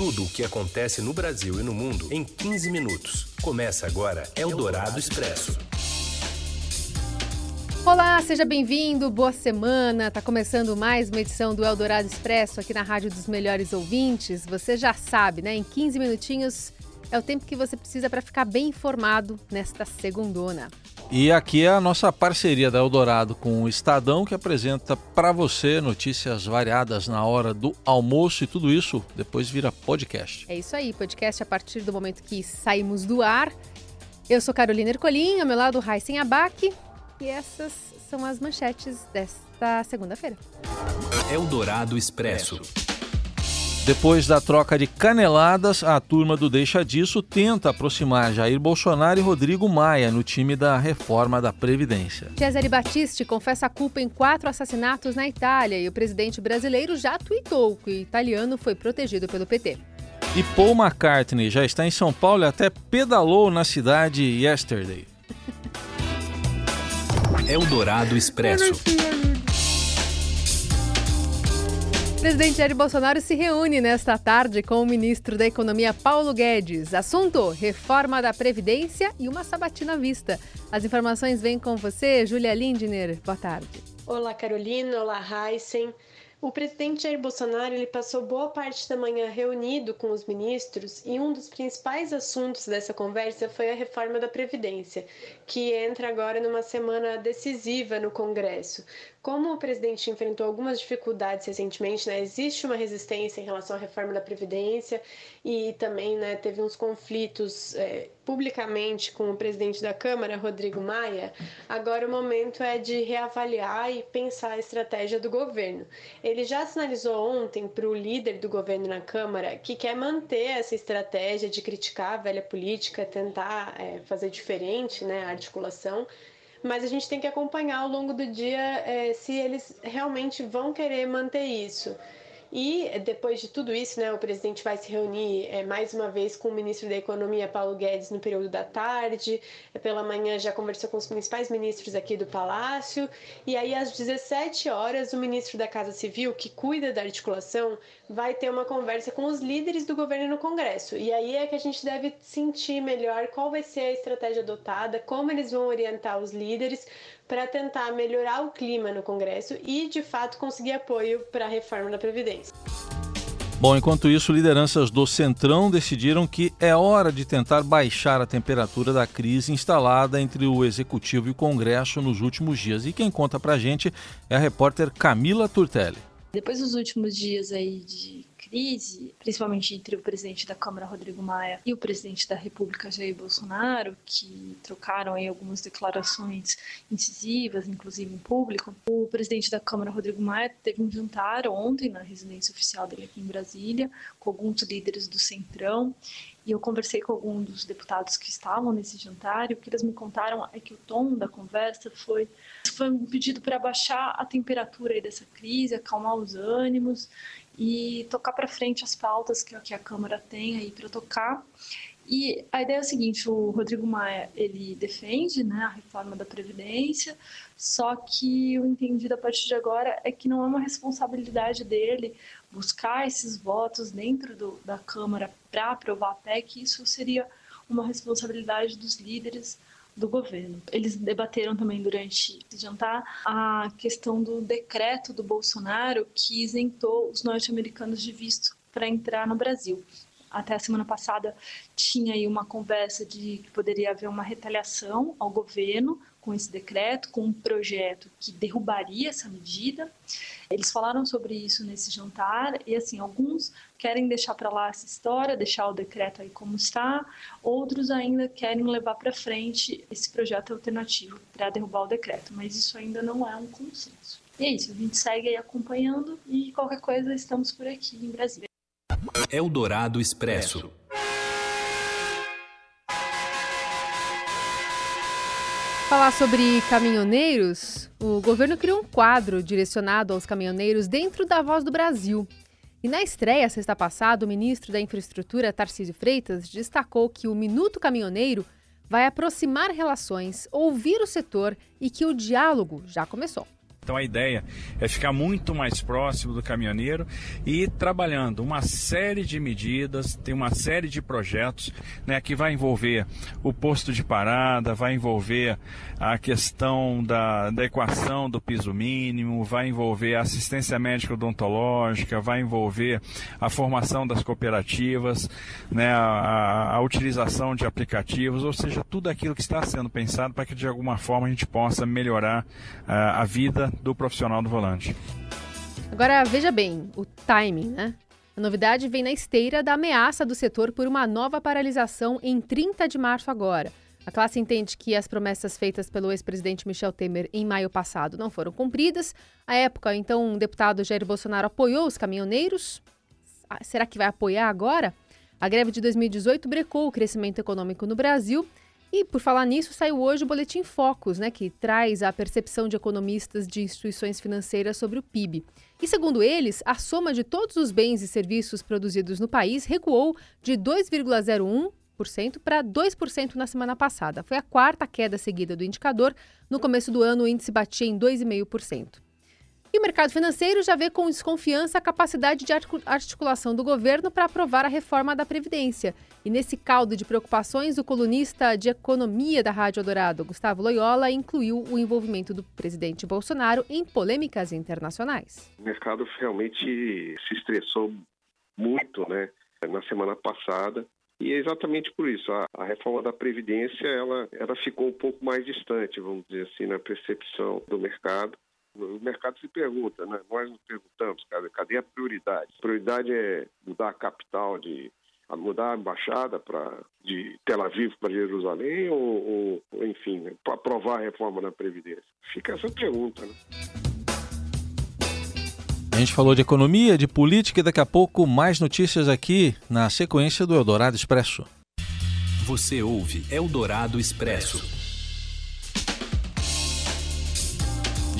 Tudo o que acontece no Brasil e no mundo em 15 minutos. Começa agora Eldorado Expresso. Olá, seja bem-vindo, boa semana. Tá começando mais uma edição do Eldorado Expresso aqui na Rádio dos Melhores Ouvintes. Você já sabe, né? Em 15 minutinhos é o tempo que você precisa para ficar bem informado nesta segundona. E aqui é a nossa parceria da Eldorado com o Estadão, que apresenta para você notícias variadas na hora do almoço e tudo isso depois vira podcast. É isso aí, podcast a partir do momento que saímos do ar. Eu sou Carolina Ercolim, ao meu lado Raíssen Abac, e essas são as manchetes desta segunda-feira. Eldorado Expresso. Depois da troca de caneladas, a turma do Deixa Disso tenta aproximar Jair Bolsonaro e Rodrigo Maia no time da reforma da Previdência. Cesare Battisti confessa a culpa em quatro assassinatos na Itália e o presidente brasileiro já tweetou que o italiano foi protegido pelo PT. E Paul McCartney já está em São Paulo e até pedalou na cidade yesterday. Eldorado Expresso. Presidente Jair Bolsonaro se reúne nesta tarde com o ministro da Economia Paulo Guedes. Assunto: reforma da Previdência e uma sabatina à vista. As informações vêm com você, Júlia Lindner. Boa tarde. Olá, Carolina. Olá, Heisen. O presidente Jair Bolsonaro ele passou boa parte da manhã reunido com os ministros e um dos principais assuntos dessa conversa foi a reforma da Previdência, que entra agora numa semana decisiva no Congresso. Como o presidente enfrentou algumas dificuldades recentemente, né, existe uma resistência em relação à reforma da Previdência e também né, teve uns conflitos é, publicamente com o presidente da Câmara, Rodrigo Maia. Agora o momento é de reavaliar e pensar a estratégia do governo. Ele já sinalizou ontem para o líder do governo na Câmara que quer manter essa estratégia de criticar a velha política, tentar é, fazer diferente né, a articulação mas a gente tem que acompanhar ao longo do dia é, se eles realmente vão querer manter isso. E depois de tudo isso, né, o presidente vai se reunir é, mais uma vez com o ministro da Economia, Paulo Guedes, no período da tarde. É, pela manhã já conversou com os principais ministros aqui do Palácio. E aí, às 17 horas, o ministro da Casa Civil, que cuida da articulação, vai ter uma conversa com os líderes do governo no Congresso. E aí é que a gente deve sentir melhor qual vai ser a estratégia adotada, como eles vão orientar os líderes para tentar melhorar o clima no Congresso e, de fato, conseguir apoio para a reforma da Previdência. Bom, enquanto isso, lideranças do Centrão decidiram que é hora de tentar baixar a temperatura da crise instalada entre o Executivo e o Congresso nos últimos dias. E quem conta pra gente é a repórter Camila Turtelli. Depois dos últimos dias aí de crise, principalmente entre o presidente da Câmara, Rodrigo Maia, e o presidente da República, Jair Bolsonaro, que trocaram aí algumas declarações incisivas, inclusive em público. O presidente da Câmara, Rodrigo Maia, teve um jantar ontem na residência oficial dele aqui em Brasília, com alguns líderes do Centrão, e eu conversei com alguns dos deputados que estavam nesse jantar e o que eles me contaram é que o tom da conversa foi, foi um pedido para baixar a temperatura dessa crise, acalmar os ânimos e tocar para frente as pautas que, que a Câmara tem aí para tocar. E a ideia é a seguinte, o Rodrigo Maia, ele defende né, a reforma da Previdência, só que o entendido a partir de agora é que não é uma responsabilidade dele buscar esses votos dentro do, da Câmara para aprovar a PEC, isso seria uma responsabilidade dos líderes do governo. Eles debateram também durante esse jantar a questão do decreto do Bolsonaro que isentou os norte-americanos de visto para entrar no Brasil. Até a semana passada tinha aí uma conversa de que poderia haver uma retaliação ao governo com esse decreto, com um projeto que derrubaria essa medida. Eles falaram sobre isso nesse jantar e assim, alguns querem deixar para lá essa história, deixar o decreto aí como está, outros ainda querem levar para frente esse projeto alternativo para derrubar o decreto, mas isso ainda não é um consenso. E é isso, a gente segue aí acompanhando e qualquer coisa estamos por aqui em Brasília. Eldorado Expresso. Falar sobre caminhoneiros, o governo criou um quadro direcionado aos caminhoneiros dentro da Voz do Brasil. E na estreia, sexta passada, o ministro da Infraestrutura, Tarcísio Freitas, destacou que o Minuto Caminhoneiro vai aproximar relações, ouvir o setor e que o diálogo já começou. Então a ideia é ficar muito mais próximo do caminhoneiro e trabalhando uma série de medidas, tem uma série de projetos né, que vai envolver o posto de parada, vai envolver a questão da, da equação do piso mínimo, vai envolver a assistência médica odontológica, vai envolver a formação das cooperativas, né, a, a utilização de aplicativos, ou seja, tudo aquilo que está sendo pensado para que de alguma forma a gente possa melhorar uh, a vida do profissional do volante. Agora, veja bem, o timing, né? A novidade vem na esteira da ameaça do setor por uma nova paralisação em 30 de março agora. A classe entende que as promessas feitas pelo ex-presidente Michel Temer em maio passado não foram cumpridas. À época, então, o deputado Jair Bolsonaro apoiou os caminhoneiros. Ah, será que vai apoiar agora? A greve de 2018 brecou o crescimento econômico no Brasil e, por falar nisso, saiu hoje o Boletim Focus, né, que traz a percepção de economistas de instituições financeiras sobre o PIB. E, segundo eles, a soma de todos os bens e serviços produzidos no país recuou de 2,01% para 2% na semana passada. Foi a quarta queda seguida do indicador. No começo do ano, o índice batia em 2,5%. E o mercado financeiro já vê com desconfiança a capacidade de articulação do governo para aprovar a reforma da Previdência. E nesse caldo de preocupações, o colunista de economia da Rádio Dourado, Gustavo Loyola, incluiu o envolvimento do presidente Bolsonaro em polêmicas internacionais. O mercado realmente se estressou muito né, na semana passada. E é exatamente por isso, a, a, reforma da Previdência ela, ela ficou um pouco mais distante, vamos dizer assim, na percepção do mercado. O mercado se pergunta, né? nós nos perguntamos, cadê a prioridade? A prioridade é mudar a capital de mudar a embaixada para de Tel Aviv para Jerusalém ou, ou enfim, né? para aprovar a reforma da Previdência? Fica essa pergunta. Né? A gente falou de economia, de política e daqui a pouco mais notícias aqui na sequência do Eldorado Expresso. Você ouve Eldorado Expresso.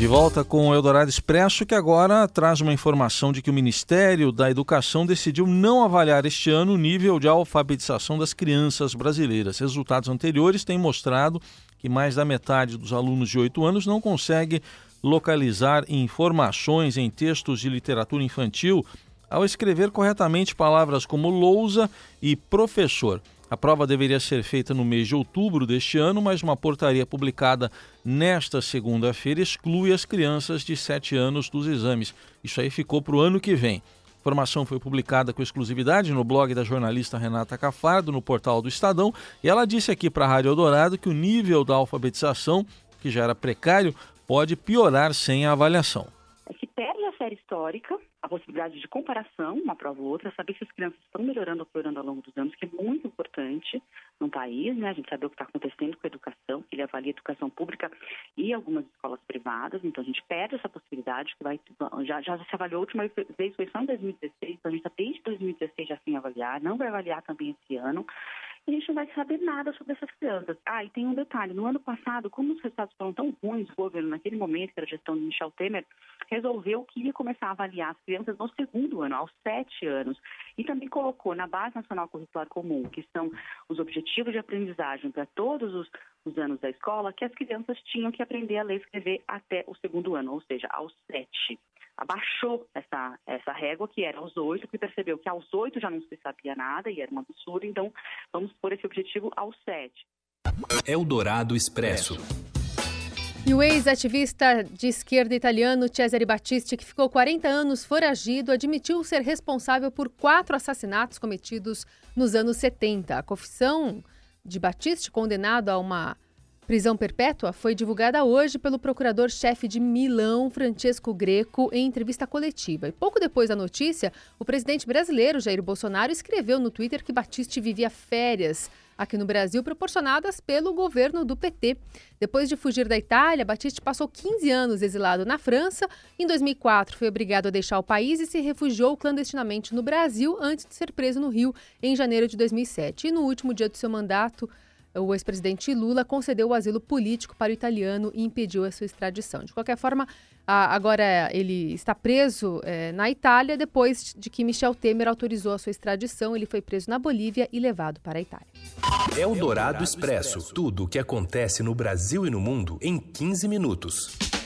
De volta com o Eldorado Expresso, que agora traz uma informação de que o Ministério da Educação decidiu não avaliar este ano o nível de alfabetização das crianças brasileiras. Resultados anteriores têm mostrado que mais da metade dos alunos de 8 anos não consegue localizar informações em textos de literatura infantil ao escrever corretamente palavras como lousa e professor. A prova deveria ser feita no mês de outubro deste ano, mas uma portaria publicada nesta segunda-feira exclui as crianças de 7 anos dos exames. Isso aí ficou para o ano que vem. A informação foi publicada com exclusividade no blog da jornalista Renata Cafardo, no portal do Estadão, e ela disse aqui para a Rádio Eldorado que o nível da alfabetização, que já era precário, pode piorar sem a avaliação. É que perde a série histórica, a possibilidade de comparação, uma prova ou outra, saber se as crianças estão melhorando ou piorando ao longo dos anos, que é muito importante no país, né? A gente saber o que está acontecendo com a educação, que ele avalia a educação pública e algumas escolas privadas, então a gente perde essa possibilidade, que vai já, já se avaliou a última vez, foi só em 2016, então a gente está desde 2016 já sem avaliar, não vai avaliar também esse ano a gente não vai saber nada sobre essas crianças. Ah, e tem um detalhe: no ano passado, como os resultados foram tão ruins, o governo, naquele momento, que era a gestão de Michel Temer, resolveu que ia começar a avaliar as crianças no segundo ano, aos sete anos. E também colocou na Base Nacional Curricular Comum, que são os objetivos de aprendizagem para todos os, os anos da escola, que as crianças tinham que aprender a ler e escrever até o segundo ano, ou seja, aos sete abaixou essa, essa régua, que era aos oito, que percebeu que aos oito já não se sabia nada e era um absurdo, então vamos pôr esse objetivo aos sete. Eldorado Expresso. E o ex-ativista de esquerda italiano Cesare Battisti, que ficou 40 anos foragido, admitiu ser responsável por quatro assassinatos cometidos nos anos 70. A confissão de Battisti, condenado a uma Prisão perpétua foi divulgada hoje pelo procurador-chefe de Milão, Francesco Greco, em entrevista coletiva. E pouco depois da notícia, o presidente brasileiro Jair Bolsonaro escreveu no Twitter que Batiste vivia férias aqui no Brasil proporcionadas pelo governo do PT. Depois de fugir da Itália, Batiste passou 15 anos exilado na França. Em 2004, foi obrigado a deixar o país e se refugiou clandestinamente no Brasil antes de ser preso no Rio em janeiro de 2007. E no último dia do seu mandato, o ex-presidente Lula concedeu o asilo político para o italiano e impediu a sua extradição. De qualquer forma, agora ele está preso é, na Itália depois de que Michel Temer autorizou a sua extradição. Ele foi preso na Bolívia e levado para a Itália. É o Dourado Expresso. Tudo o que acontece no Brasil e no mundo em 15 minutos.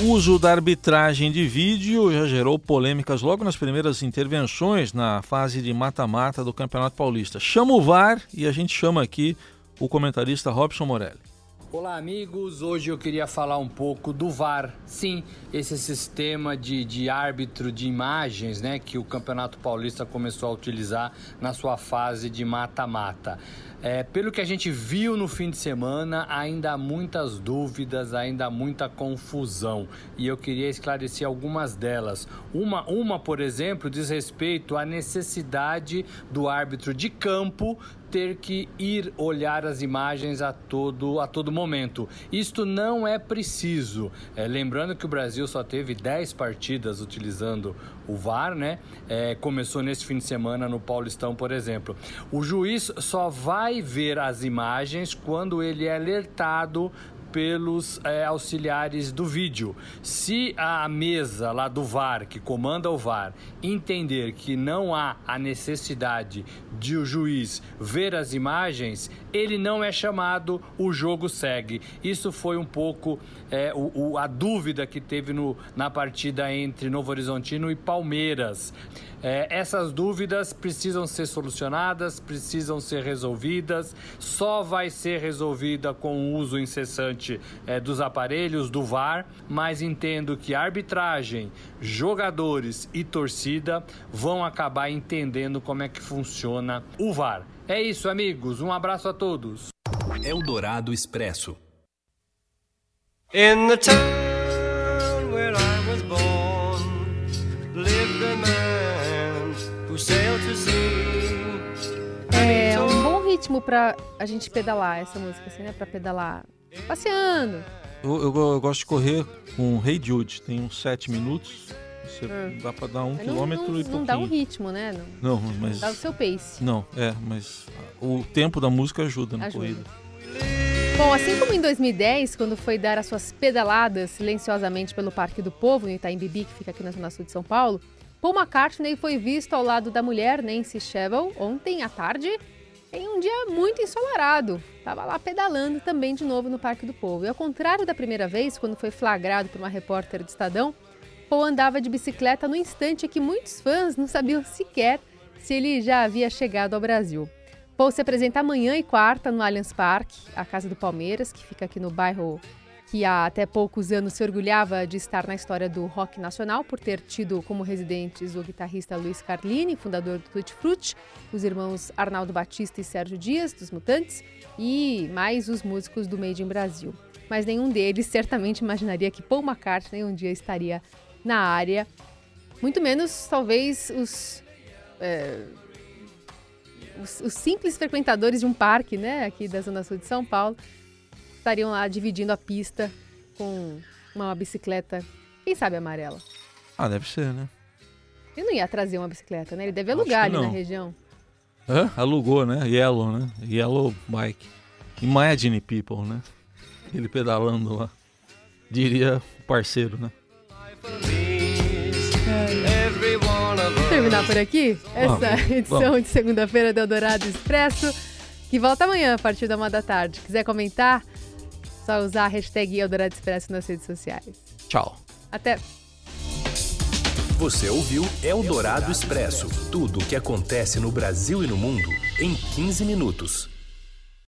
Uso da arbitragem de vídeo já gerou polêmicas logo nas primeiras intervenções na fase de mata-mata do Campeonato Paulista. Chama o VAR e a gente chama aqui o comentarista Robson Morelli. Olá, amigos. Hoje eu queria falar um pouco do VAR. Sim, esse sistema de, de árbitro de imagens né, que o Campeonato Paulista começou a utilizar na sua fase de mata-mata. É, pelo que a gente viu no fim de semana, ainda há muitas dúvidas, ainda há muita confusão. E eu queria esclarecer algumas delas. Uma, uma por exemplo, diz respeito à necessidade do árbitro de campo ter que ir olhar as imagens a todo, a todo momento. Isto não é preciso. É, lembrando que o Brasil só teve 10 partidas utilizando o VAR, né? É, começou nesse fim de semana no Paulistão, por exemplo. O juiz só vai ver as imagens quando ele é alertado pelos é, auxiliares do vídeo. Se a mesa lá do VAR, que comanda o VAR, entender que não há a necessidade de o juiz ver as imagens, ele não é chamado, o jogo segue. Isso foi um pouco é, o, o, a dúvida que teve no, na partida entre Novo Horizontino e Palmeiras. É, essas dúvidas precisam ser solucionadas, precisam ser resolvidas. Só vai ser resolvida com o uso incessante é, dos aparelhos do VAR, mas entendo que arbitragem, jogadores e torcida vão acabar entendendo como é que funciona o VAR. É isso, amigos. Um abraço a todos. Eldorado Expresso. In the ritmo pra a gente pedalar essa música, assim, né? Pra pedalar passeando. Eu, eu, eu gosto de correr com Hey Jude, tem uns 7 minutos. Você Hum. dá pra dar um Mas não- quilômetro não, e não pouquinho. dá um ritmo, né? Não, Não, mas. dá o seu pace. Não, é, mas o tempo da música ajuda na Ajuda. corrida. Bom, assim como em 2010, quando foi dar as suas pedaladas silenciosamente pelo Parque do Povo, no Itaim Bibi, que fica aqui na Zona Sul de São Paulo, Paul McCartney foi visto ao lado da mulher Nancy Shevell ontem à tarde, em um dia muito ensolarado. Estava lá pedalando também de novo no Parque do Povo. E ao contrário da primeira vez, quando foi flagrado por uma repórter do Estadão, Paul andava de bicicleta no instante que muitos fãs não sabiam sequer se ele já havia chegado ao Brasil. Paul se apresenta amanhã e quarta no Allianz Parque, a casa do Palmeiras, que fica aqui no bairro que há até poucos anos se orgulhava de estar na história do rock nacional por ter tido como residentes o guitarrista Luiz Carlini, fundador do Tutti Frutti, os irmãos Arnaldo Batista e Sérgio Dias, dos Mutantes, e mais os músicos do Made in Brasil. Mas nenhum deles certamente imaginaria que Paul McCartney um dia estaria na área, muito menos talvez os é, os, os simples frequentadores de um parque, né, aqui da Zona Sul de São Paulo, estariam lá dividindo a pista com uma bicicleta, quem sabe amarela. Ah, deve ser, né? Ele não ia trazer uma bicicleta, né? Ele deve alugar ali na não. região. Hã? Alugou, né? Yellow, né? Yellow Bike. Imagine people, né? Ele pedalando lá. Diria o parceiro, né? Vamos terminar por aqui? Essa Vamos, edição vamos. de segunda-feira do Eldorado Expresso, que volta amanhã a partir da uma da tarde. Quiser comentar, só usar a hashtag Eldorado Expresso nas redes sociais. Tchau. Até! Você ouviu Eldorado Expresso tudo o que acontece no Brasil e no mundo em 15 minutos.